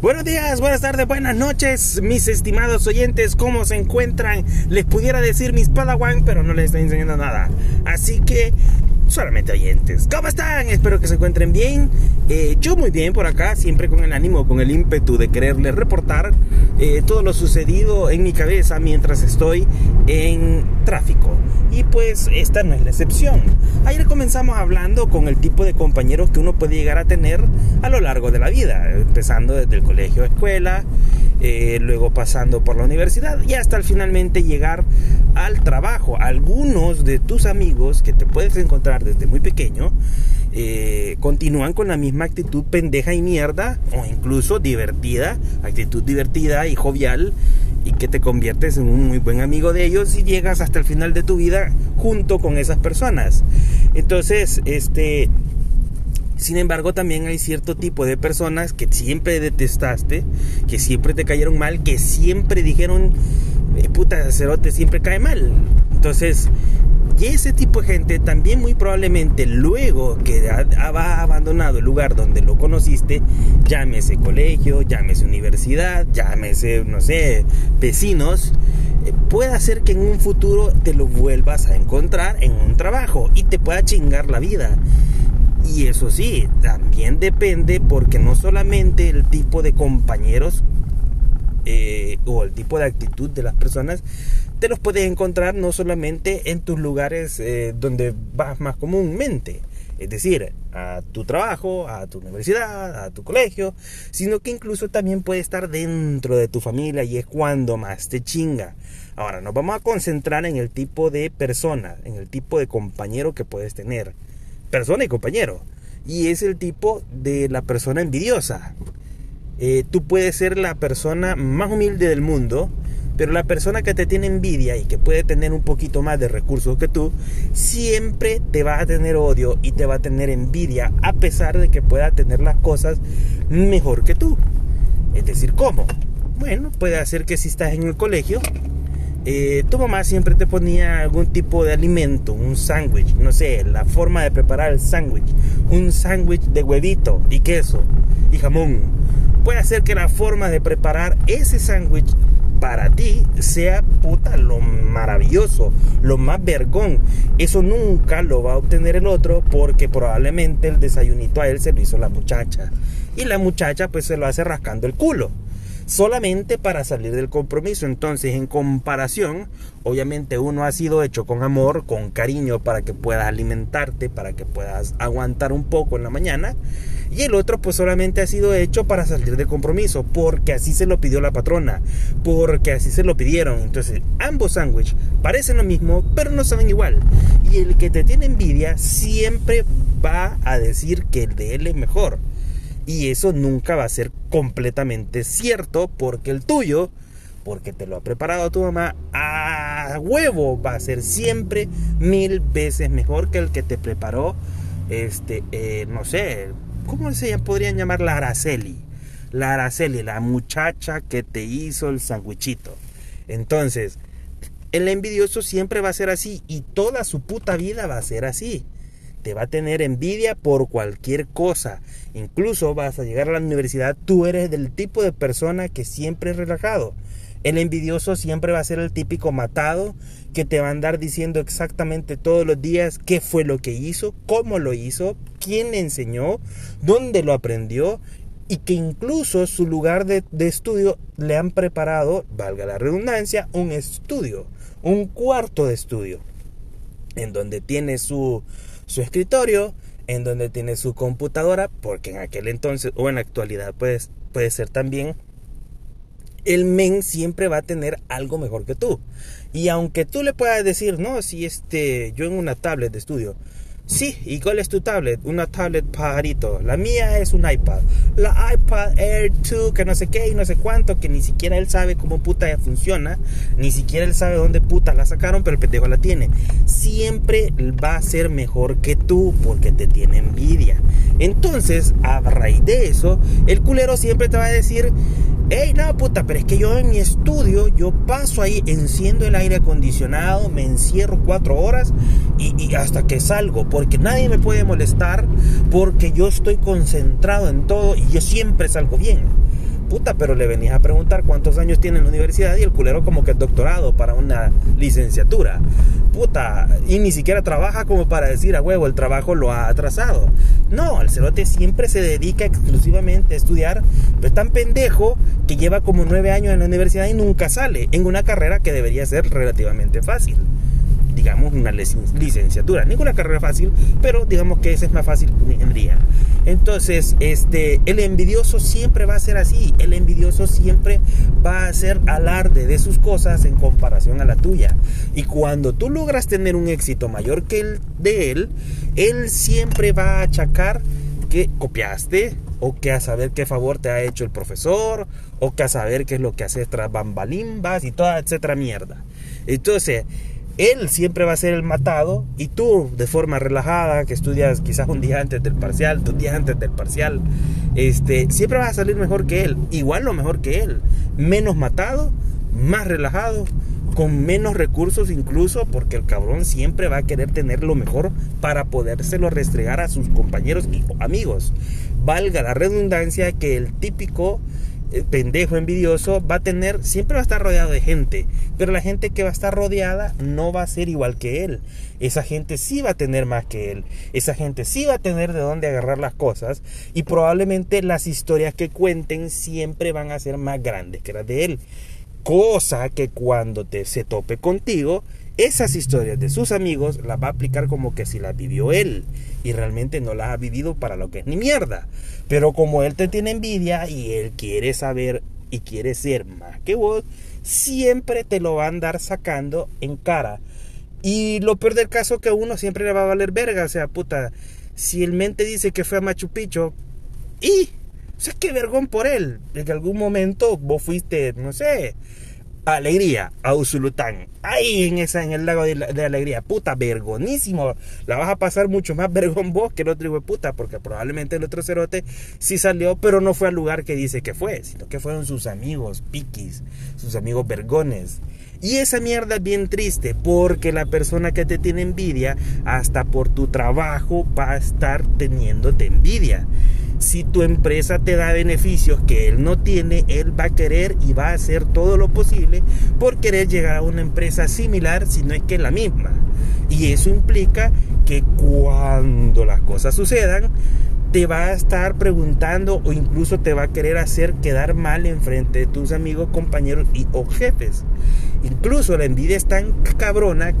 Buenos días, buenas tardes, buenas noches, mis estimados oyentes, ¿cómo se encuentran? Les pudiera decir mis padawan, pero no les estoy enseñando nada. Así que, solamente oyentes. ¿Cómo están? Espero que se encuentren bien. Eh, yo muy bien por acá, siempre con el ánimo, con el ímpetu de quererles reportar eh, todo lo sucedido en mi cabeza mientras estoy en tráfico. Y pues esta no es la excepción. Ayer comenzamos hablando con el tipo de compañeros que uno puede llegar a tener a lo largo de la vida, empezando desde el colegio, escuela, eh, luego pasando por la universidad y hasta finalmente llegar al trabajo. Algunos de tus amigos que te puedes encontrar desde muy pequeño eh, continúan con la misma actitud pendeja y mierda o incluso divertida, actitud divertida y jovial y que te conviertes en un muy buen amigo de ellos y llegas hasta el final de tu vida junto con esas personas. Entonces, este, sin embargo, también hay cierto tipo de personas que siempre detestaste, que siempre te cayeron mal, que siempre dijeron, eh, puta, sacerdote siempre cae mal. Entonces, y ese tipo de gente también muy probablemente luego que ha, abandonado el lugar donde lo conociste, llámese colegio, llámese universidad, llámese, no sé, vecinos, eh, puede hacer que en un futuro te lo vuelvas a encontrar en un trabajo y te pueda chingar la vida. Y eso sí, también depende porque no solamente el tipo de compañeros eh, o el tipo de actitud de las personas te los puedes encontrar no solamente en tus lugares eh, donde vas más comúnmente, es decir, a tu trabajo, a tu universidad, a tu colegio, sino que incluso también puede estar dentro de tu familia y es cuando más te chinga. Ahora, nos vamos a concentrar en el tipo de persona, en el tipo de compañero que puedes tener persona y compañero. Y es el tipo de la persona envidiosa. Eh, tú puedes ser la persona más humilde del mundo, pero la persona que te tiene envidia y que puede tener un poquito más de recursos que tú, siempre te va a tener odio y te va a tener envidia a pesar de que pueda tener las cosas mejor que tú. Es decir, ¿cómo? Bueno, puede hacer que si estás en el colegio, eh, tu mamá siempre te ponía algún tipo de alimento, un sándwich, no sé, la forma de preparar el sándwich, un sándwich de huevito y queso y jamón. Puede hacer que la forma de preparar ese sándwich para ti sea puta lo maravilloso, lo más vergón. Eso nunca lo va a obtener el otro porque probablemente el desayunito a él se lo hizo la muchacha. Y la muchacha pues se lo hace rascando el culo solamente para salir del compromiso. Entonces, en comparación, obviamente uno ha sido hecho con amor, con cariño, para que puedas alimentarte, para que puedas aguantar un poco en la mañana. Y el otro pues solamente ha sido hecho para salir del compromiso, porque así se lo pidió la patrona, porque así se lo pidieron. Entonces, ambos sándwiches parecen lo mismo, pero no saben igual. Y el que te tiene envidia siempre va a decir que el de él es mejor. Y eso nunca va a ser completamente cierto porque el tuyo, porque te lo ha preparado tu mamá, a huevo va a ser siempre mil veces mejor que el que te preparó, este, eh, no sé, ¿cómo se podrían llamar la Araceli? La Araceli, la muchacha que te hizo el sandwichito. Entonces, el envidioso siempre va a ser así y toda su puta vida va a ser así te va a tener envidia por cualquier cosa. Incluso vas a llegar a la universidad, tú eres del tipo de persona que siempre es relajado. El envidioso siempre va a ser el típico matado que te va a andar diciendo exactamente todos los días qué fue lo que hizo, cómo lo hizo, quién le enseñó, dónde lo aprendió y que incluso su lugar de, de estudio le han preparado, valga la redundancia, un estudio, un cuarto de estudio, en donde tiene su, su escritorio, en donde tiene su computadora, porque en aquel entonces o en la actualidad puede, puede ser también, el men siempre va a tener algo mejor que tú. Y aunque tú le puedas decir, no, si este, yo en una tablet de estudio, Sí, ¿y cuál es tu tablet? Una tablet pajarito. La mía es un iPad. La iPad Air 2, que no sé qué y no sé cuánto, que ni siquiera él sabe cómo puta funciona. Ni siquiera él sabe dónde puta la sacaron, pero el pendejo la tiene. Siempre va a ser mejor que tú porque te tiene envidia. Entonces, a raíz de eso, el culero siempre te va a decir, Ey, no, puta, pero es que yo en mi estudio, yo paso ahí, enciendo el aire acondicionado, me encierro cuatro horas y, hasta que salgo, porque nadie me puede molestar, porque yo estoy concentrado en todo y yo siempre salgo bien. Puta, pero le venís a preguntar cuántos años tiene en la universidad y el culero como que es doctorado para una licenciatura. Puta, y ni siquiera trabaja como para decir a huevo, el trabajo lo ha atrasado. No, el cerote siempre se dedica exclusivamente a estudiar, pero es tan pendejo que lleva como nueve años en la universidad y nunca sale en una carrera que debería ser relativamente fácil digamos, una licenciatura. Ninguna carrera fácil, pero digamos que esa es más fácil que una ingeniería. Entonces, este, el envidioso siempre va a ser así. El envidioso siempre va a hacer alarde de sus cosas en comparación a la tuya. Y cuando tú logras tener un éxito mayor que el de él, él siempre va a achacar que copiaste, o que a saber qué favor te ha hecho el profesor, o que a saber qué es lo que haces tras bambalimbas y toda etcétera mierda. Entonces, él siempre va a ser el matado y tú de forma relajada, que estudias quizás un día antes del parcial, dos días antes del parcial, este, siempre vas a salir mejor que él, igual o mejor que él, menos matado, más relajado, con menos recursos incluso, porque el cabrón siempre va a querer tener lo mejor para podérselo restregar a sus compañeros y amigos. Valga la redundancia que el típico pendejo envidioso va a tener, siempre va a estar rodeado de gente, pero la gente que va a estar rodeada no va a ser igual que él. Esa gente sí va a tener más que él, esa gente sí va a tener de dónde agarrar las cosas y probablemente las historias que cuenten siempre van a ser más grandes que las de él. Cosa que cuando te, se tope contigo, esas historias de sus amigos las va a aplicar como que si las vivió él y realmente no las ha vivido para lo que es ni mierda. Pero como él te tiene envidia y él quiere saber y quiere ser más que vos, siempre te lo va a andar sacando en cara. Y lo peor del caso que a uno siempre le va a valer verga, o sea, puta, si el mente dice que fue a Machu Picchu y o sea, qué vergón por él. En algún momento vos fuiste, no sé, Alegría, a Usulután. Ahí en esa, en el lago de, Alegría. Puta, vergonísimo. La vas a pasar mucho más vergón vos que el otro hijo de puta, porque probablemente el otro cerote sí salió, pero no fue al lugar que dice que fue, sino que fueron sus amigos piquis, sus amigos vergones. Y esa mierda es bien triste, porque la persona que te tiene envidia, hasta por tu trabajo, va a estar teniéndote envidia si tu empresa te da beneficios que él no tiene, él va a querer y va a hacer todo lo posible por querer llegar a una empresa similar, si no es que la misma. Y eso implica que cuando las cosas sucedan, te va a estar preguntando o incluso te va a querer hacer quedar mal en frente de tus amigos, compañeros y o jefes. Incluso la envidia es tan cabrona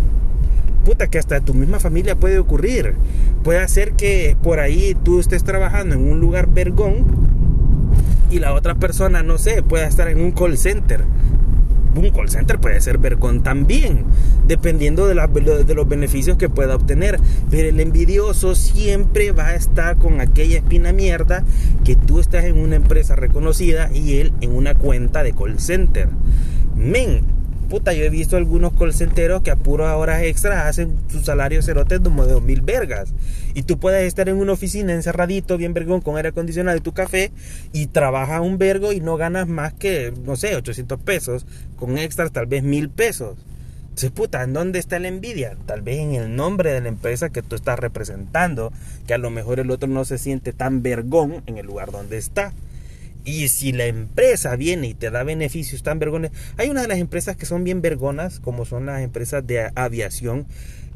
que hasta tu misma familia puede ocurrir. Puede hacer que por ahí tú estés trabajando en un lugar vergón y la otra persona, no sé, pueda estar en un call center. Un call center puede ser vergón también, dependiendo de, de los beneficios que pueda obtener. Pero el envidioso siempre va a estar con aquella espina mierda que tú estás en una empresa reconocida y él en una cuenta de call center. Men, puta, yo he visto algunos call que a puras horas extras hacen su salario cerote como de mil vergas. Y tú puedes estar en una oficina encerradito, bien vergón, con aire acondicionado y tu café, y trabajas un vergo y no ganas más que, no sé, 800 pesos, con extras tal vez mil pesos. Entonces, puta, ¿en dónde está la envidia? Tal vez en el nombre de la empresa que tú estás representando, que a lo mejor el otro no se siente tan vergón en el lugar donde está. Y si la empresa viene y te da beneficios tan vergones, hay una de las empresas que son bien vergonas, como son las empresas de aviación.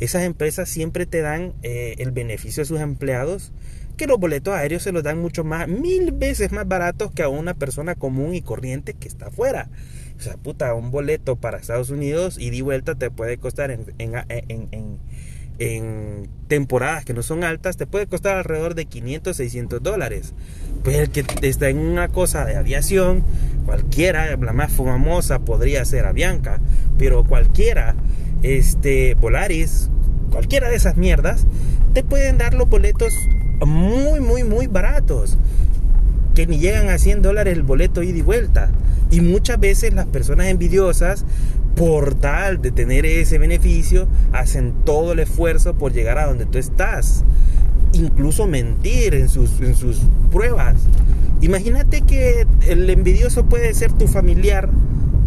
Esas empresas siempre te dan eh, el beneficio a sus empleados, que los boletos aéreos se los dan mucho más, mil veces más baratos que a una persona común y corriente que está afuera. O sea, puta, un boleto para Estados Unidos y di vuelta te puede costar en, en, en en temporadas que no son altas te puede costar alrededor de 500, 600 dólares. Pues el que está en una cosa de aviación, cualquiera, la más famosa podría ser Avianca, pero cualquiera, este, Polaris, cualquiera de esas mierdas, te pueden dar los boletos muy, muy, muy baratos. Que ni llegan a 100 dólares el boleto ida y vuelta. Y muchas veces las personas envidiosas por tal de tener ese beneficio, hacen todo el esfuerzo por llegar a donde tú estás. Incluso mentir en sus, en sus pruebas. Imagínate que el envidioso puede ser tu familiar.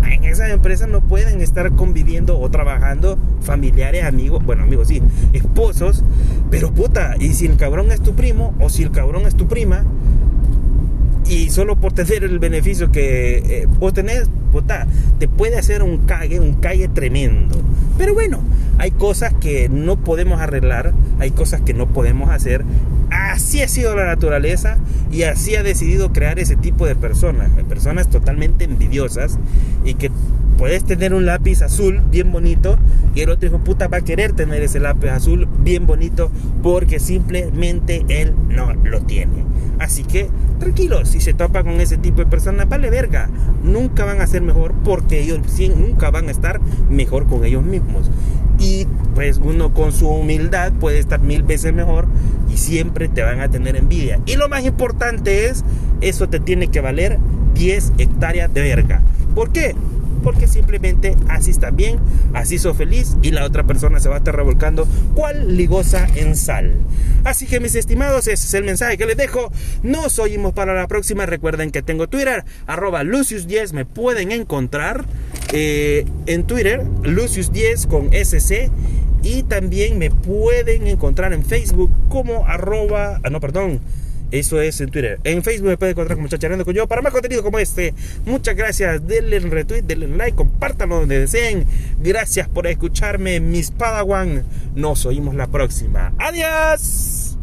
En esas empresas no pueden estar conviviendo o trabajando familiares, amigos, bueno, amigos sí, esposos, pero puta, y si el cabrón es tu primo o si el cabrón es tu prima, y solo por tener el beneficio que eh, vos tenés, te puede hacer un cague, un cague tremendo. Pero bueno, hay cosas que no podemos arreglar, hay cosas que no podemos hacer. Así ha sido la naturaleza y así ha decidido crear ese tipo de personas, personas totalmente envidiosas y que puedes tener un lápiz azul bien bonito y el otro hijo puta va a querer tener ese lápiz azul bien bonito porque simplemente él no lo tiene. Así que tranquilo, si se topa con ese tipo de personas, vale verga. Nunca van a ser mejor porque ellos nunca van a estar mejor con ellos mismos. Y pues uno con su humildad puede estar mil veces mejor y siempre te van a tener envidia. Y lo más importante es, eso te tiene que valer 10 hectáreas de verga. ¿Por qué? Porque simplemente así está bien, así sos feliz y la otra persona se va a estar revolcando cual ligosa en sal. Así que mis estimados, ese es el mensaje que les dejo. Nos oímos para la próxima. Recuerden que tengo Twitter, arroba Lucius10, me pueden encontrar eh, en Twitter, Lucius10 con SC. Y también me pueden encontrar en Facebook como arroba, ah, no, perdón, eso es en Twitter. En Facebook me puede encontrar como Chacharando con yo. Para más contenido como este, muchas gracias. Denle en retweet, denle en like, compártanlo donde deseen. Gracias por escucharme, mis Padawan. Nos oímos la próxima. Adiós.